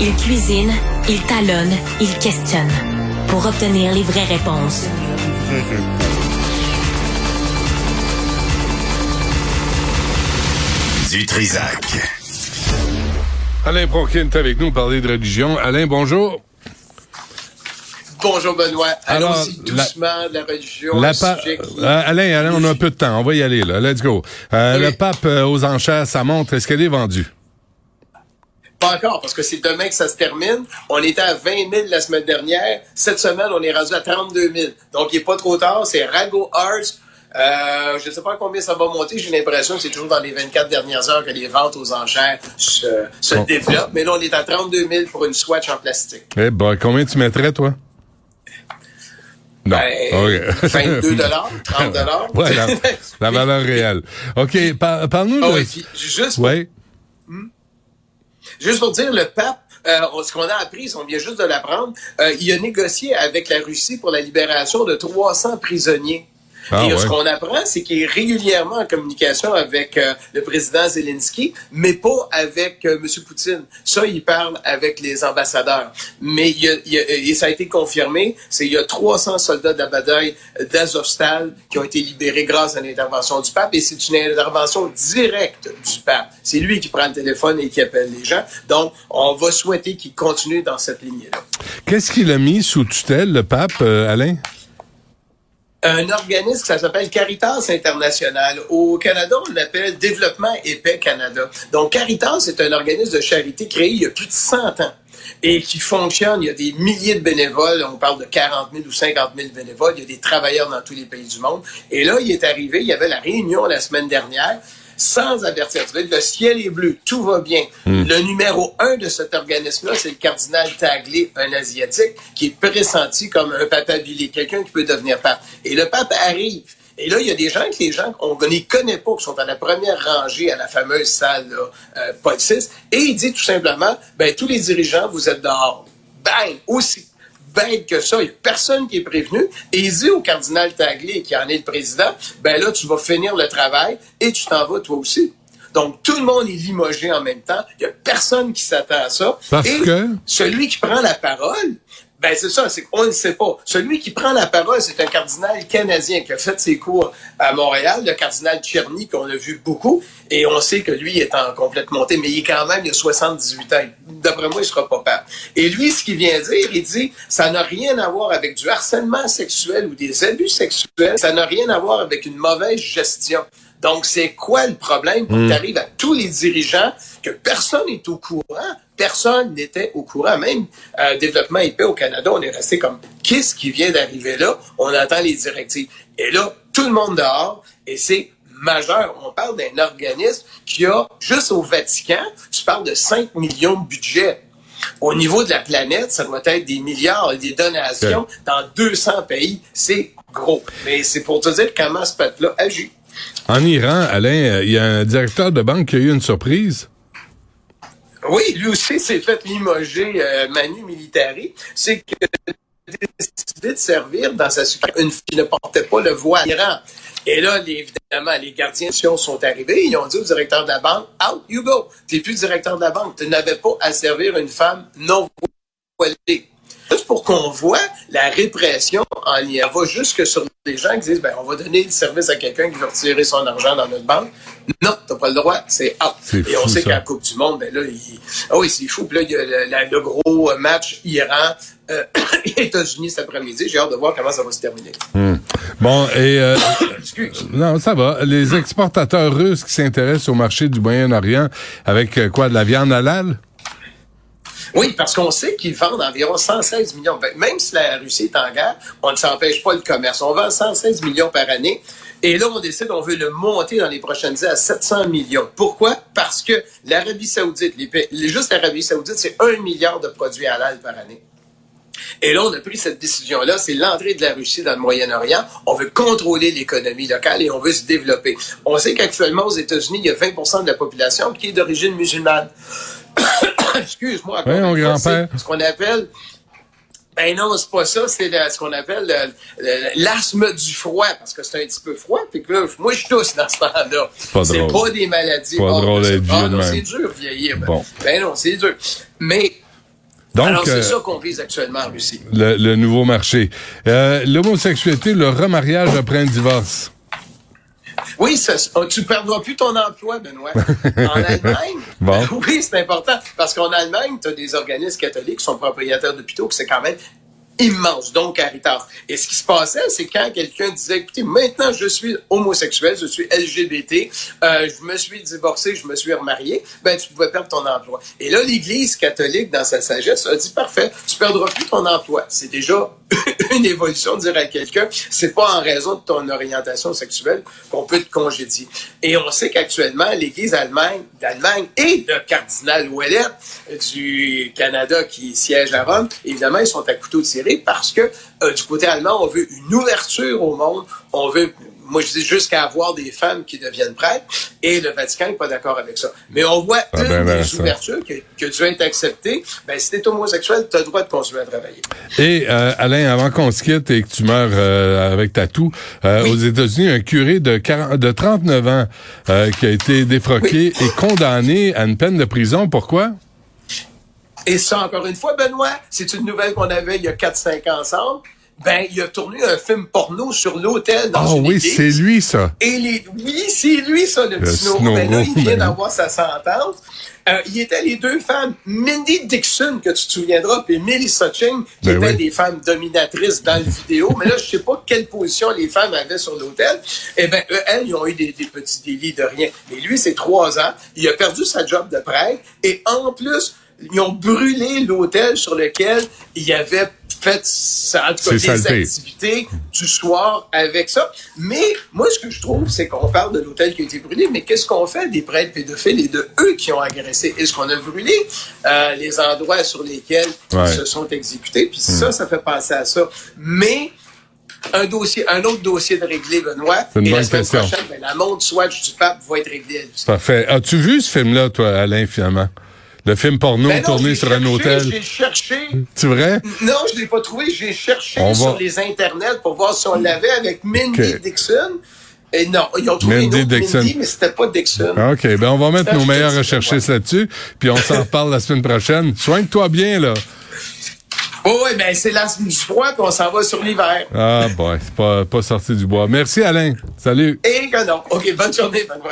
Il cuisine, il talonne, il questionne pour obtenir les vraies réponses. Du Trisac. Alain Bronquin est avec nous parler de religion. Alain, bonjour. Bonjour Benoît. Alors, Allons-y doucement de la religion. La pa- sujet qui- Euh, Alain, Alain, on a un peu de temps. On va y aller, là. Let's go. Euh, Oui. Le pape euh, aux enchères, sa montre, est-ce qu'elle est vendue? Pas encore, parce que c'est demain que ça se termine. On était à 20 000 la semaine dernière. Cette semaine, on est rendu à 32 000. Donc, il n'est pas trop tard. C'est Rago Arts. Euh, je ne sais pas combien ça va monter. J'ai l'impression que c'est toujours dans les 24 dernières heures que les ventes aux enchères se, se Bon. développent. Mais là, on est à 32 000 pour une Swatch en plastique. Eh ben, combien tu mettrais, toi? Non. Ben, OK. 22 30 Ouais, la, la valeur réelle. OK, par- parle-nous Ah de... oui, juste Ouais. Juste pour dire, le pape, euh, ce qu'on a appris, on vient juste de l'apprendre, euh, il a négocié avec la Russie pour la libération de 300 prisonniers. Ah, Et euh, ouais. ce qu'on apprend, c'est qu'il est régulièrement en communication avec euh, le président Zelensky, mais pas avec euh, M. Poutine. Ça, il parle avec les ambassadeurs. Mais il y a, il y a- et ça a été confirmé, c'est il y a 300 soldats de la bataille d'Azovstal qui ont été libérés grâce à l'intervention du pape, et c'est une intervention directe du pape. C'est lui qui prend le téléphone et qui appelle les gens. Donc, on va souhaiter qu'il continue dans cette lignée-là. Qu'est-ce qu'il a mis sous tutelle, le pape, euh, Alain? Un organisme, ça s'appelle Caritas International. Au Canada, on l'appelle Développement et Paix Canada. Donc, Caritas est un organisme de charité créé il y a plus de 100 ans et qui fonctionne. Il y a des milliers de bénévoles. On parle de 40 000 ou 50 000 bénévoles. Il y a des travailleurs dans tous les pays du monde. Et là, il est arrivé, il y avait la réunion la semaine dernière sans avertir. Le ciel est bleu, tout va bien. Le numéro un de cet organisme-là, c'est le cardinal Taglé, un Asiatique, qui est pressenti comme un papabili, quelqu'un qui peut devenir pape. Et le pape arrive. Et là, il y a des gens que les gens, on ne connaît pas, qui sont à la première rangée à la fameuse salle là, euh, Paul VI. Et il dit tout simplement, ben tous les dirigeants, vous êtes dehors. Bang! Aussi bête que ça. Il n'y a personne qui est prévenu. Et il dit au cardinal Taglé, qui en est le président, ben là, tu vas finir le travail et tu t'en vas toi aussi. Donc, tout le monde est limogé en même temps. Il n'y a personne qui s'attend à ça. Parce et que? celui qui prend la parole, ben c'est ça, c'est qu'on ne sait pas. Celui qui prend la parole, c'est un cardinal canadien qui a fait ses cours à Montréal, le cardinal Tcherny, qu'on a vu beaucoup, et on sait que lui est en complète montée, mais il est quand même, il a 78 ans. D'après moi, il sera pas père. Et lui, ce qu'il vient dire, il dit, ça n'a rien à voir avec du harcèlement sexuel ou des abus sexuels, ça n'a rien à voir avec une mauvaise gestion. Donc, c'est quoi le problème pour que tu arrives à tous les dirigeants que personne n'est au courant? Personne n'était au courant. Même euh, Développement IP au Canada, on est resté comme qu'est-ce qui vient d'arriver là? On entend les directives. Et là, tout le monde dehors, et c'est majeur. On parle d'un organisme qui a, juste au Vatican, tu parles de 5 millions de budget. Au niveau de la planète, ça doit être des milliards et des donations dans 200 pays. C'est gros. Mais c'est pour te dire comment ce peuple-là agit. En Iran, Alain, euh, il y a un directeur de banque qui a eu une surprise. Oui, lui aussi s'est fait limoger euh, Manu Militari. C'est que décidé de servir dans sa une fille ne portait pas le voile. Et là, évidemment, les gardiens sont arrivés. Ils ont dit au directeur de la banque, out you go. T'es plus directeur de la banque. Tu n'avais pas à servir une femme non voilée. Juste pour qu'on voit la répression en lien. Elle va jusque sur des gens qui disent, ben, on va donner le service à quelqu'un qui veut retirer son argent dans notre banque. Non, t'as pas le droit, c'est out. Et on sait qu'à la Coupe du Monde, ben là, il... ah oui, c'est fou. Puis là, il y a le, la- le gros match Iran, euh, États-Unis cet après-midi. J'ai hâte de voir comment ça va se terminer. Bon, et... euh, Excuse. non, ça va. Les exportateurs russes qui s'intéressent au marché du Moyen-Orient avec euh, quoi, de la viande halal? Oui, parce qu'on sait qu'ils vendent environ 116 millions. Ben, Même si la Russie est en guerre, on ne s'empêche pas le commerce. On vend 116 millions par année. Et là, on décide, on veut le monter dans les prochaines années à 700 millions. Pourquoi? Parce que l'Arabie Saoudite, juste l'Arabie Saoudite, c'est un milliard de produits halal par année. Et là, on a pris cette décision-là, c'est l'entrée de la Russie dans le Moyen-Orient. On veut contrôler l'économie locale et on veut se développer. On sait qu'actuellement, aux États-Unis, il y a 20% de la population qui est d'origine musulmane. Excuse-moi. Oui, mon grand-père. Ce qu'on appelle ben non, c'est pas ça, c'est ce qu'on appelle le- le- l'asthme du froid, parce que c'est un petit peu froid, puis que là, moi je tousse dans ce temps-là. C'est pas des maladies. Pas Ah, drôle d'être c'est- ah, non, c'est dur vieillir. Ben, Bon. ben non, c'est dur. Mais Donc, Alors, c'est euh, ça qu'on vise actuellement en Russie. le, le nouveau marché. Euh, L'homosexualité, le remariage après un divorce. Oui, ça, oh, tu perdras plus ton emploi, Benoît. En Allemagne, Bon. oui, c'est important. Parce qu'en Allemagne, tu as des organismes catholiques qui sont propriétaires d'hôpitaux, que c'est quand même immense, donc Caritas. Et ce qui se passait, c'est quand quelqu'un disait, écoutez, maintenant je suis homosexuel, je suis LGBT, euh, je me suis divorcé, je me suis remarié, ben tu pouvais perdre ton emploi. Et là, l'Église catholique, dans sa sagesse, a dit, parfait, tu perdras plus ton emploi. C'est déjà une évolution dire à quelqu'un, c'est pas en raison de ton orientation sexuelle qu'on peut te congédier. Et on sait qu'actuellement, l'Église d'Allemagne et le cardinal Ouellet du Canada qui siège à Rome, évidemment, ils sont à couteau tiré parce que euh, du côté allemand, on veut une ouverture au monde, on veut moi, je dis jusqu'à avoir des femmes qui deviennent prêtres, et le Vatican n'est pas d'accord avec ça. Mais on voit Ah une ben, ben, des ça. ouvertures qui, qui a dû être acceptée. Ben, si t'es homosexuel, t'as le droit de continuer à travailler. Et euh, Alain, avant qu'on se quitte et que tu meurs euh, avec ta toux, euh, Oui. aux États-Unis, un curé de, 40 de 39 ans qui a été défroqué et condamné à une peine de prison. Pourquoi? Et ça, encore une fois, Benoît, c'est une nouvelle qu'on avait il y a 4-5 ans ensemble. Ben, il a tourné un film porno sur l'hôtel dans Ah une oui, c'est lui, ça. Et les, oui, c'est lui, ça, le, Le petit Snoro. Snoro, Ben là, il vient ben. d'avoir sa sentence. Euh, il était les deux femmes, Mindy Dixon, que tu te souviendras, puis Melissa Ching, qui Ben étaient oui. des femmes dominatrices dans le vidéo. Mais là, je sais pas quelle position les femmes avaient sur l'hôtel. Eh ben, eux, elles, ils ont eu des, des petits délits de rien. Mais lui, c'est trois ans. Il a perdu sa job de prêtre. Et en plus, ils ont brûlé l'hôtel sur lequel il avait fait sa, en tout cas, C'est des saleté. activités du soir avec ça. Mais moi, ce que je trouve, c'est qu'on parle de l'hôtel qui a été brûlé, mais qu'est-ce qu'on fait des prêtres pédophiles et de eux qui ont agressé? Est-ce qu'on a brûlé euh, les endroits sur lesquels Ouais. ils se sont exécutés? Puis ça, ça fait penser à ça. Mais un dossier, un autre dossier de régler, Benoît, C'est une et bonne la semaine question. prochaine, ben, la montre Swatch du pape va être réglée. Parfait. As-tu vu ce film-là, toi, Alain, finalement? Le film porno Ben non, tourné sur un hôtel. J'ai cherché. C'est vrai? Non, je l'ai pas trouvé. J'ai cherché On sur va- les internets pour voir si on l'avait avec Mindy. Dixon. Et non, ils ont trouvé Mindy une autre Dixon. Mindy, mais c'était pas Dixon. OK. Ben, on va mettre nos meilleurs recherchistes là-dessus, puis on s'en reparle la semaine prochaine. Soigne-toi bien, là. Oh, oui, ben c'est la du froid, puis on s'en va sur l'hiver. Ah, boy, c'est pas, pas sorti du bois. Merci, Alain. Salut. Et que non. OK, bonne journée, Benoît.